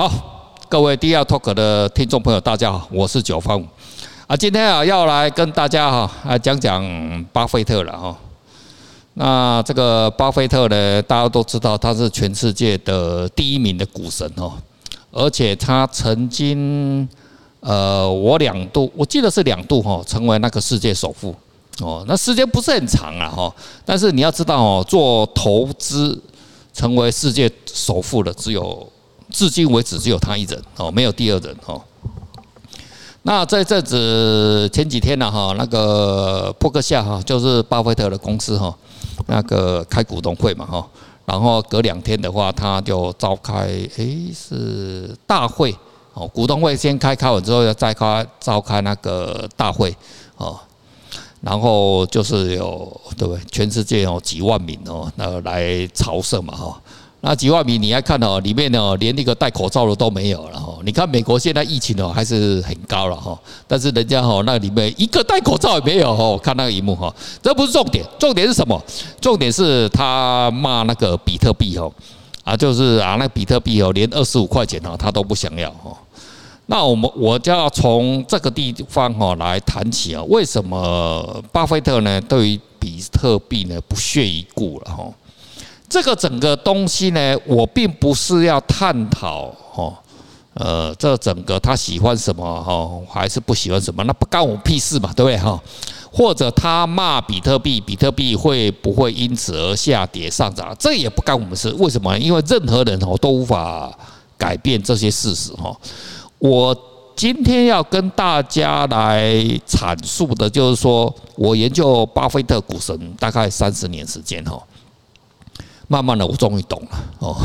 好，各位第二 Talk 的听众朋友，大家好，我是九方啊。今天啊，要来跟大家哈来讲讲巴菲特了哈。那这个巴菲特呢，大家都知道他是全世界的第一名的股神哦，而且他曾经呃，我两度，我记得是两度哈，成为那个世界首富哦。那时间不是很长啊哈，但是你要知道哦，做投资成为世界首富的只有。至今为止只有他一人哦，没有第二人哦。那在这阵子前几天呢哈，那个波克夏哈，就是巴菲特的公司哈，那个开股东会嘛哈，然后隔两天的话，他就召开诶是大会哦，股东会先开，开完之后要再开召开那个大会哦，然后就是有对不对？全世界有几万名哦，那来朝圣嘛哈。那几万米，你还看哦，里面呢连那个戴口罩的都没有了哈。你看美国现在疫情哦还是很高了哈，但是人家哈那里面一个戴口罩也没有哈。看那个一幕哈，这不是重点，重点是什么？重点是他骂那个比特币哦，啊就是啊那比特币哦连二十五块钱哦他都不想要哈。那我们我就要从这个地方哈来谈起啊，为什么巴菲特呢对于比特币呢不屑一顾了哈？这个整个东西呢，我并不是要探讨哦，呃，这整个他喜欢什么哈，还是不喜欢什么，那不干我屁事嘛，对不对哈？或者他骂比特币，比特币会不会因此而下跌上涨？这也不干我们事。为什么？因为任何人哦都无法改变这些事实哈。我今天要跟大家来阐述的就是说，我研究巴菲特股神大概三十年时间哈。慢慢的，我终于懂了哦。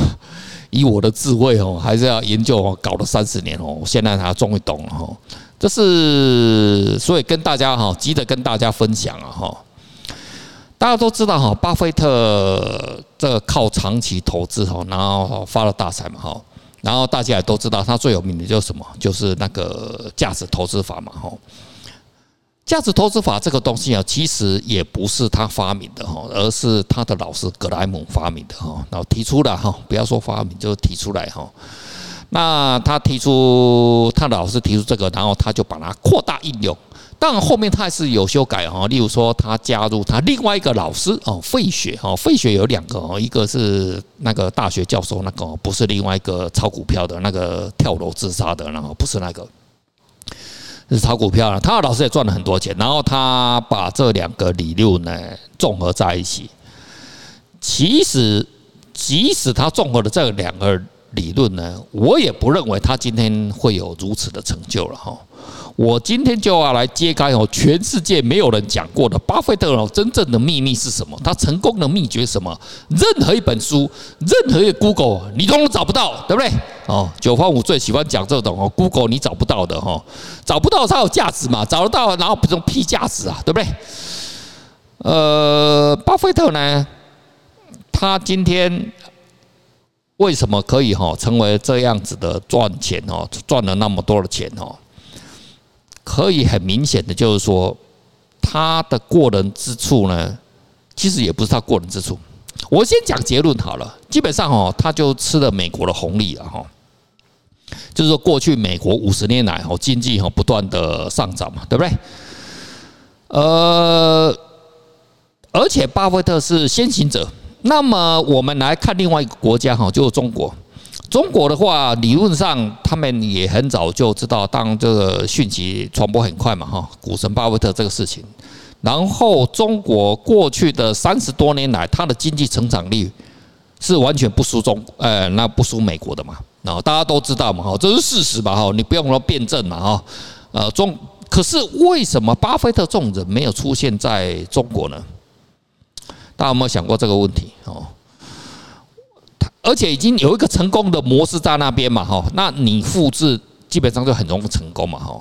以我的智慧哦，还是要研究哦，搞了三十年哦，我现在才终于懂了哈。这是所以跟大家哈，急着跟大家分享啊哈。大家都知道哈，巴菲特这个靠长期投资哈，然后发了大财嘛哈。然后大家也都知道，他最有名的就是什么？就是那个价值投资法嘛哈。价值投资法这个东西啊，其实也不是他发明的哈，而是他的老师格莱姆发明的哈，然后提出了哈，不要说发明，就提出来哈。那他提出，他老师提出这个，然后他就把它扩大应用。当然后面他还是有修改哈，例如说他加入他另外一个老师哦，费雪哈，费雪有两个哦，一个是那个大学教授，那个不是另外一个炒股票的那个跳楼自杀的，然后不是那个。是炒股票了，他的老师也赚了很多钱，然后他把这两个理论呢综合在一起。其实，即使他综合了这两个理论呢，我也不认为他今天会有如此的成就了哈。我今天就要来揭开哦，全世界没有人讲过的巴菲特哦，真正的秘密是什么？他成功的秘诀什么？任何一本书，任何一个 Google，你都找不到，对不对？哦，九方五最喜欢讲这种哦，Google 你找不到的哈，找不到才有价值嘛，找得到然后不用屁价值啊，对不对？呃，巴菲特呢，他今天为什么可以哈成为这样子的赚钱哦，赚了那么多的钱哦？可以很明显的就是说，他的过人之处呢，其实也不是他过人之处。我先讲结论好了，基本上哦，他就吃了美国的红利了哈。就是说，过去美国五十年来哦，经济哈不断的上涨嘛，对不对？呃，而且巴菲特是先行者。那么我们来看另外一个国家哈，就是中国。中国的话，理论上他们也很早就知道，当这个讯息传播很快嘛，哈，股神巴菲特这个事情。然后中国过去的三十多年来，它的经济成长率是完全不输中，呃，那不输美国的嘛。然后大家都知道嘛，哈，这是事实吧，哈，你不用说辩证嘛，哈。呃，中可是为什么巴菲特这种人没有出现在中国呢？大家有没有想过这个问题？哦。而且已经有一个成功的模式在那边嘛，哈，那你复制基本上就很容易成功嘛，哈。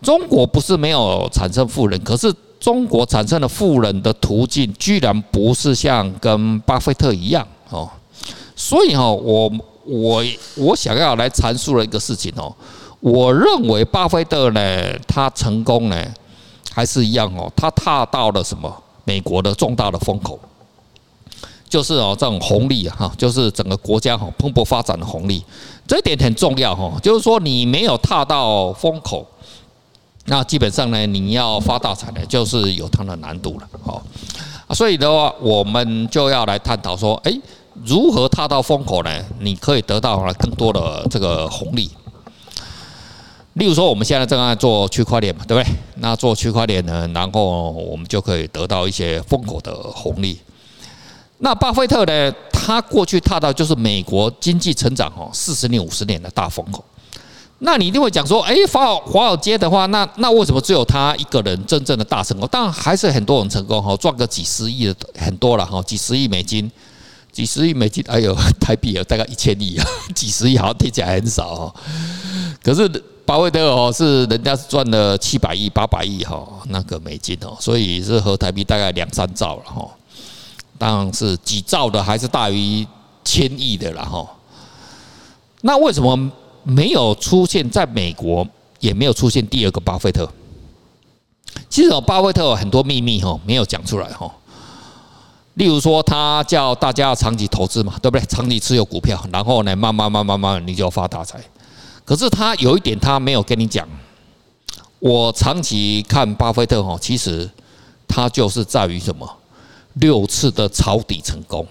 中国不是没有产生富人，可是中国产生的富人的途径居然不是像跟巴菲特一样，哦。所以哈，我我我想要来阐述的一个事情哦，我认为巴菲特呢，他成功呢还是一样哦，他踏到了什么美国的重大的风口。就是哦这种红利，哈，就是整个国家哈蓬勃发展的红利，这一点很重要哈。就是说你没有踏到风口，那基本上呢，你要发大财呢，就是有它的难度了，好。所以的话，我们就要来探讨说，诶，如何踏到风口呢？你可以得到更多的这个红利。例如说，我们现在正在做区块链嘛，对不对？那做区块链呢，然后我们就可以得到一些风口的红利。那巴菲特呢，他过去踏到就是美国经济成长哦，四十年、五十年的大风口。那你一定会讲说，诶，华尔华尔街的话，那那为什么只有他一个人真正的大成功？当然还是很多人成功哈，赚个几十亿的很多了哈，几十亿美金，几十亿美金，哎呦，台币有大概一千亿啊，几十亿好像听起来很少哈。可是巴菲特哦，是人家是赚了七百亿、八百亿哈，那个美金哦，所以是合台币大概两三兆了哈。当然是几兆的，还是大于千亿的了哈。那为什么？没有出现在美国，也没有出现第二个巴菲特。其实巴菲特有很多秘密哈，没有讲出来哈。例如说，他叫大家长期投资嘛，对不对？长期持有股票，然后呢，慢慢慢慢慢慢你就发大财。可是他有一点，他没有跟你讲。我长期看巴菲特哈，其实他就是在于什么？六次的抄底成功。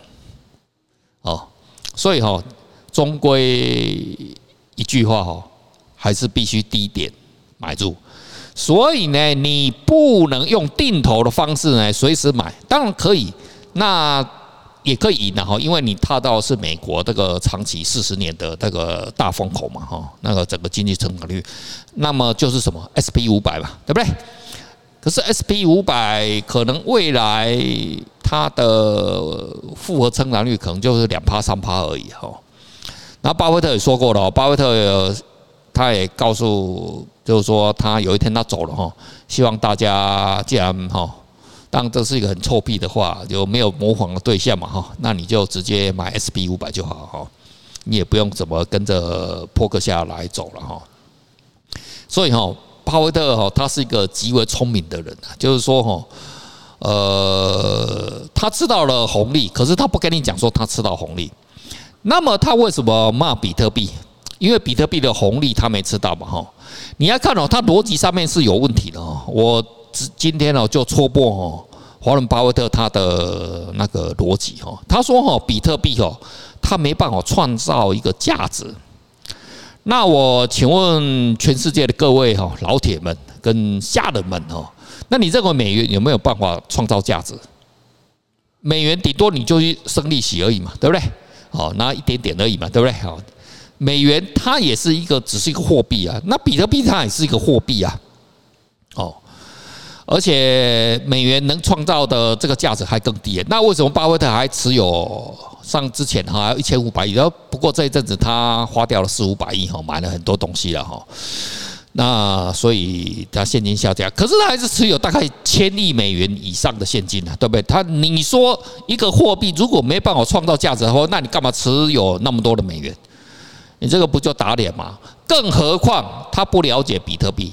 哦，所以哈，终归。一句话哈，还是必须低点买入。所以呢，你不能用定投的方式呢，随时买。当然可以，那也可以赢的哈，因为你踏到是美国这个长期四十年的这个大风口嘛哈，那个整个经济成长率，那么就是什么 SP 五百嘛，对不对？可是 SP 五百可能未来它的复合成长率可能就是两趴三趴而已哈。那巴菲特也说过了，巴菲特有他也告诉，就是说他有一天他走了哈，希望大家既然哈，当这是一个很臭屁的话，就没有模仿的对象嘛哈，那你就直接买 SP 五百就好哈，你也不用怎么跟着破克下来走了哈。所以哈，巴菲特哈，他是一个极为聪明的人啊，就是说哈，呃，他吃到了红利，可是他不跟你讲说他吃到红利。那么他为什么骂比特币？因为比特币的红利他没吃到嘛哈。你要看哦，他逻辑上面是有问题的哦。我今天哦就戳破哦，华伦巴菲特他的那个逻辑哈。他说哈，比特币哦，他没办法创造一个价值。那我请问全世界的各位哈老铁们跟下人们哦，那你认为美元有没有办法创造价值？美元顶多你就去生利息而已嘛，对不对？哦，那一点点而已嘛，对不对？好，美元它也是一个，只是一个货币啊。那比特币它也是一个货币啊。哦，而且美元能创造的这个价值还更低。那为什么巴菲特还持有上之前哈一千五百亿？然后不过这一阵子他花掉了四五百亿哈，买了很多东西了哈。那所以他现金下降，可是他还是持有大概千亿美元以上的现金啊，对不对？他你说一个货币如果没办法创造价值的话，那你干嘛持有那么多的美元？你这个不就打脸吗？更何况他不了解比特币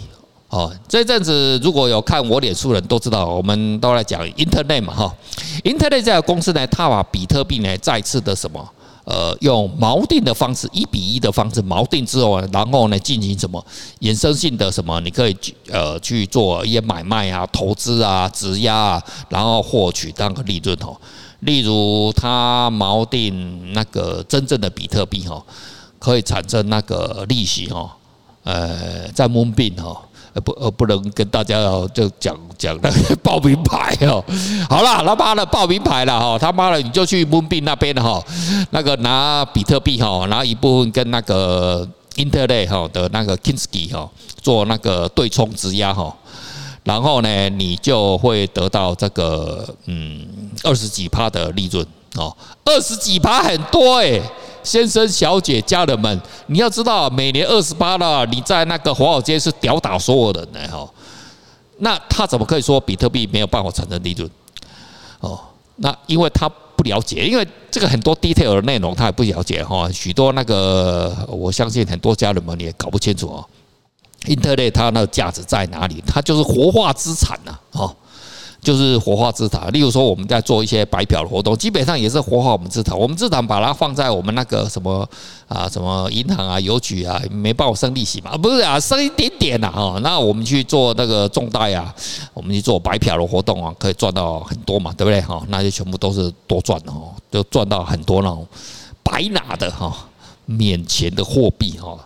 哦。这阵子如果有看我脸书的人都知道，我们都来讲 Internet 嘛哈，Internet 这家公司呢，他把比特币呢再次的什么？呃，用锚定的方式，一比一的方式锚定之后，然后呢进行什么衍生性的什么？你可以呃去做一些买卖啊、投资啊、质押啊，然后获取那个利润哦。例如，他锚定那个真正的比特币哦，可以产生那个利息哦。呃，在 Moonbeam 哦。呃不呃，不能跟大家哦，就讲讲那个报名牌哦。好了，他妈的报名牌了哈，他妈的你就去 Moonbeam 那边哈，那个拿比特币哈，拿一部分跟那个 Internet 哈的那个 kinsky 哈做那个对冲质押哈，然后呢，你就会得到这个嗯二十几趴的利润哦，二十几趴很多诶。先生、小姐、家人们，你要知道，每年二十八了，你在那个华尔街是吊打所有人的哈。那他怎么可以说比特币没有办法产生利润？哦，那因为他不了解，因为这个很多 detail 的内容他也不了解哈。许多那个，我相信很多家人们你也搞不清楚哦。Internet 它那个价值在哪里？它就是活化资产呐，哦。就是活化资产，例如说我们在做一些白嫖的活动，基本上也是活化我们资产。我们资产把它放在我们那个什么啊，什么银行啊、邮局啊，没办法生利息嘛？不是啊，生一点点呐哈。那我们去做那个重贷啊，我们去做白嫖的活动啊，可以赚到很多嘛，对不对哈？那就全部都是多赚的哦，就赚到很多那种白拿的哈，免钱的货币哈。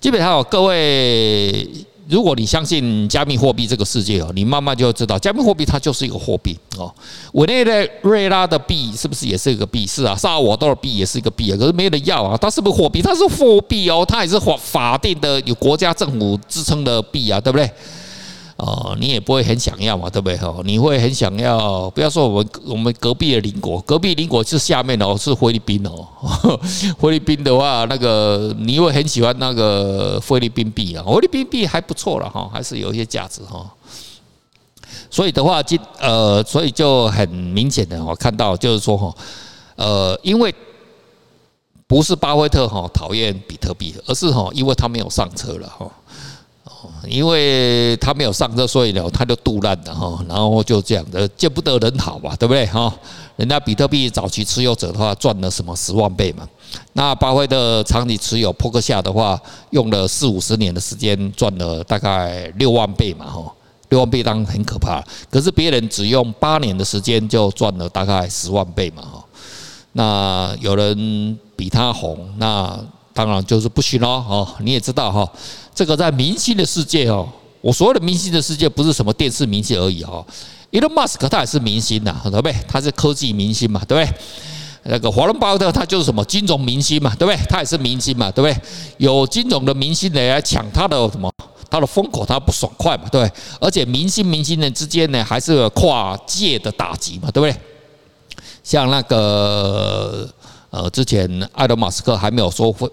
基本上各位。如果你相信加密货币这个世界哦，你慢慢就会知道，加密货币它就是一个货币哦。委内瑞拉的币是不是也是一个币？是啊，萨尔瓦多的币也是一个币啊。可是没人要啊，它是不是货币？它是货币哦，它也是法法定的有国家政府支撑的币啊，对不对？哦，你也不会很想要嘛，对不对？哦，你会很想要，不要说我们我们隔壁的邻国，隔壁邻国是下面哦，是菲律宾哦。菲律宾的话，那个你会很喜欢那个菲律宾币啊，菲律宾币还不错了哈，还是有一些价值哈。所以的话，今呃，所以就很明显的我看到就是说哈，呃，因为不是巴菲特哈讨厌比特币，而是哈，因为他没有上车了哈。因为他没有上车，所以呢，他就肚烂了哈，然后就这样的见不得人好吧，对不对哈？人家比特币早期持有者的话赚了什么十万倍嘛，那巴菲特长期持有波克夏的话，用了四五十年的时间赚了大概六万倍嘛哈，六万倍当然很可怕，可是别人只用八年的时间就赚了大概十万倍嘛哈，那有人比他红，那当然就是不行喽哈，你也知道哈。这个在明星的世界哦，我所谓的明星的世界不是什么电视明星而已哦。Elon Musk 他也是明星呐，对不对？他是科技明星嘛，对不对？那个华伦巴特他就是什么金融明星嘛，对不对？他也是明星嘛，对不对？有金融的明星来抢他的什么？他的风口，他不爽快嘛，对不对？而且明星明星呢之间呢，还是跨界的打击嘛，对不对？像那个呃，之前埃隆·马斯克还没有说会。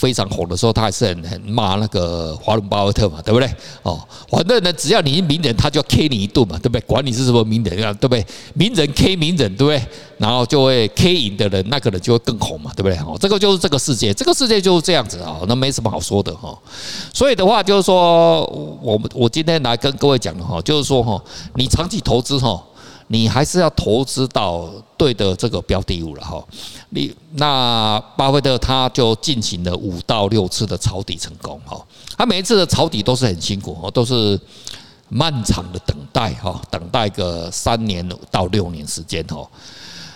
非常红的时候，他还是很很骂那个华伦巴菲特嘛，对不对？哦，反正呢，只要你是名人，他就要 K 你一顿嘛，对不对？管你是什么名人啊，对不对？名人 K 名人，对不对？然后就会 K 赢的人，那个人就会更红嘛，对不对？哦，这个就是这个世界，这个世界就是这样子啊，那没什么好说的哈。所以的话，就是说，我们我今天来跟各位讲的哈，就是说哈，你长期投资哈。你还是要投资到对的这个标的物了哈。你那巴菲特他就进行了五到六次的抄底成功哈。他每一次的抄底都是很辛苦哦，都是漫长的等待哈，等待个三年到六年时间哈。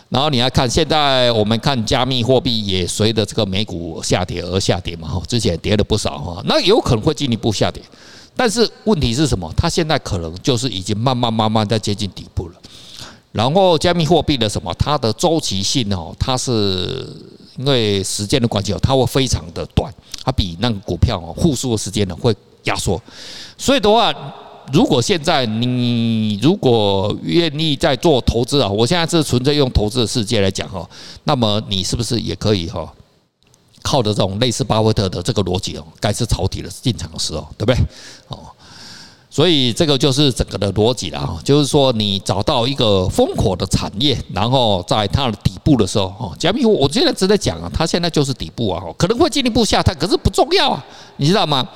然后你来看，现在我们看加密货币也随着这个美股下跌而下跌嘛哈。之前跌了不少哈，那有可能会进一步下跌，但是问题是什么？它现在可能就是已经慢慢慢慢在接近底部了。然后加密货币的什么，它的周期性哦，它是因为时间的关系哦，它会非常的短，它比那个股票哦复苏的时间呢会压缩。所以的话，如果现在你如果愿意在做投资啊，我现在是纯粹用投资的世界来讲哈，那么你是不是也可以哈，靠着这种类似巴菲特的这个逻辑哦，该是抄底的进场的时候，对不对？哦。所以这个就是整个的逻辑了哈，就是说你找到一个风火的产业，然后在它的底部的时候，哈，加密货我现在直接讲啊，它现在就是底部啊，可能会进一步下探，可是不重要啊，你知道吗？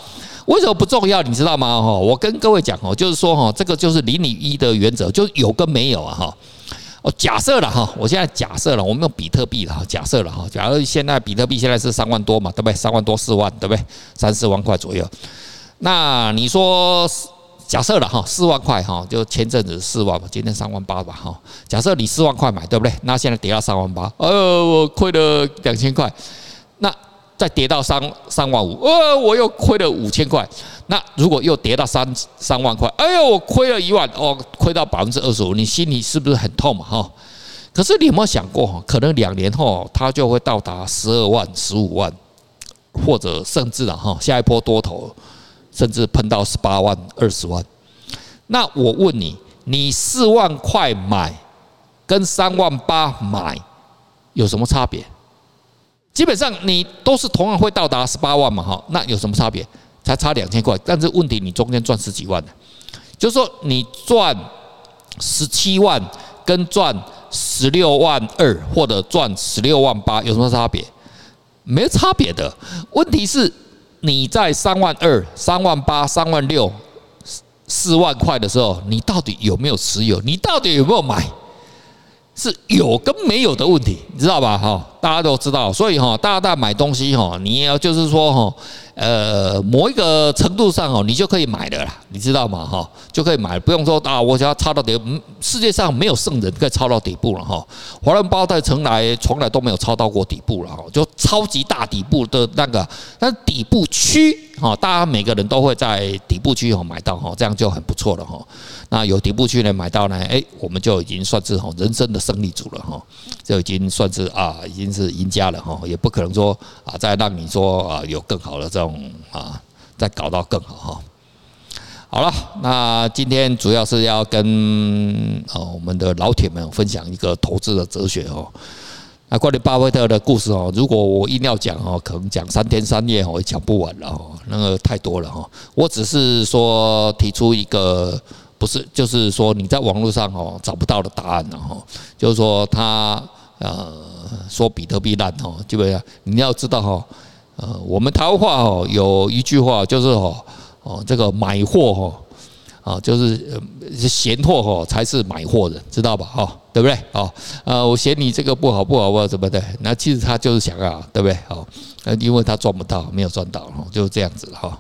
为什么不重要？你知道吗？哈，我跟各位讲哦，就是说哈，这个就是零与一的原则，就有跟没有啊，哈。哦，假设了哈，我现在假设了，我们用比特币了哈，假设了哈，假如现在比特币现在是三万多嘛，对不对？三万多四万，对不对？三四万块左右，那你说？假设了哈，四万块哈，就前阵子四万吧，今天三万八吧哈。假设你四万块买，对不对？那现在跌到三万八，呃，我亏了两千块。那再跌到三三万五，呃，我又亏了五千块。那如果又跌到三三万块，哎呦，我亏了一万，哦，亏到百分之二十五，你心里是不是很痛嘛？哈。可是你有没有想过哈，可能两年后它就会到达十二万、十五万，或者甚至了哈，下一波多头。甚至喷到十八万、二十万，那我问你，你四万块买跟三万八买有什么差别？基本上你都是同样会到达十八万嘛，哈，那有什么差别？才差两千块，但是问题你中间赚十几万呢，就是说你赚十七万跟赚十六万二或者赚十六万八有什么差别？没差别的，问题是。你在三万二、三万八、三万六四万块的时候，你到底有没有持有？你到底有没有买？是有跟没有的问题，你知道吧？哈，大家都知道，所以哈，大家在买东西哈，你要就是说哈。呃，某一个程度上哦，你就可以买的啦，你知道吗？哈，就可以买，不用说啊，我想要抄到底。世界上没有圣人可以抄到底部了哈。华伦巴菲特从来从来都没有抄到过底部了哈，就超级大底部的那个，但底部区哈，大家每个人都会在底部区哦买到哈，这样就很不错了哈。那有底部区呢买到呢，哎，我们就已经算是哈人生的胜利组了哈，就已经算是啊，已经是赢家了哈，也不可能说啊再让你说啊有更好的这种。啊，再搞到更好哈。好了，那今天主要是要跟哦我们的老铁们分享一个投资的哲学哦。啊关于巴菲特的故事哦，如果我硬要讲哦，可能讲三天三夜哦，也讲不完了哦，那个太多了哈。我只是说提出一个，不是就是说你在网络上哦找不到的答案了哈，就是说他呃说比特币烂哦，基本上你要知道哈。呃，我们台湾话哦，有一句话就是哦哦，这个买货哈啊，就是闲货哈才是买货的，知道吧？哈，对不对？哦，呃，我嫌你这个不好不好不好，怎么的？那其实他就是想要，对不对？哦，呃，因为他赚不到，没有赚到，就是这样子哈。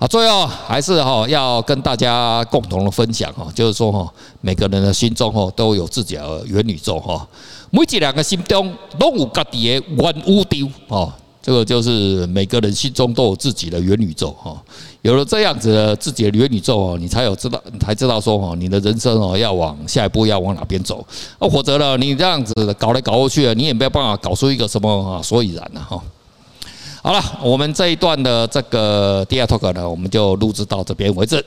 啊，最后还是哈要跟大家共同的分享哈，就是说哈，每个人的心中哈都有自己的元宇宙哈，每一两个心中都有自己的元宇宙哦。这个就是每个人心中都有自己的元宇宙哈，有了这样子的自己的元宇宙哦，你才有知道，才知道说哦，你的人生哦要往下一步要往哪边走，啊，否则呢，你这样子搞来搞过去，你也没有办法搞出一个什么啊所以然了哈。好了，我们这一段的这个第二 Talk 呢，我们就录制到这边为止。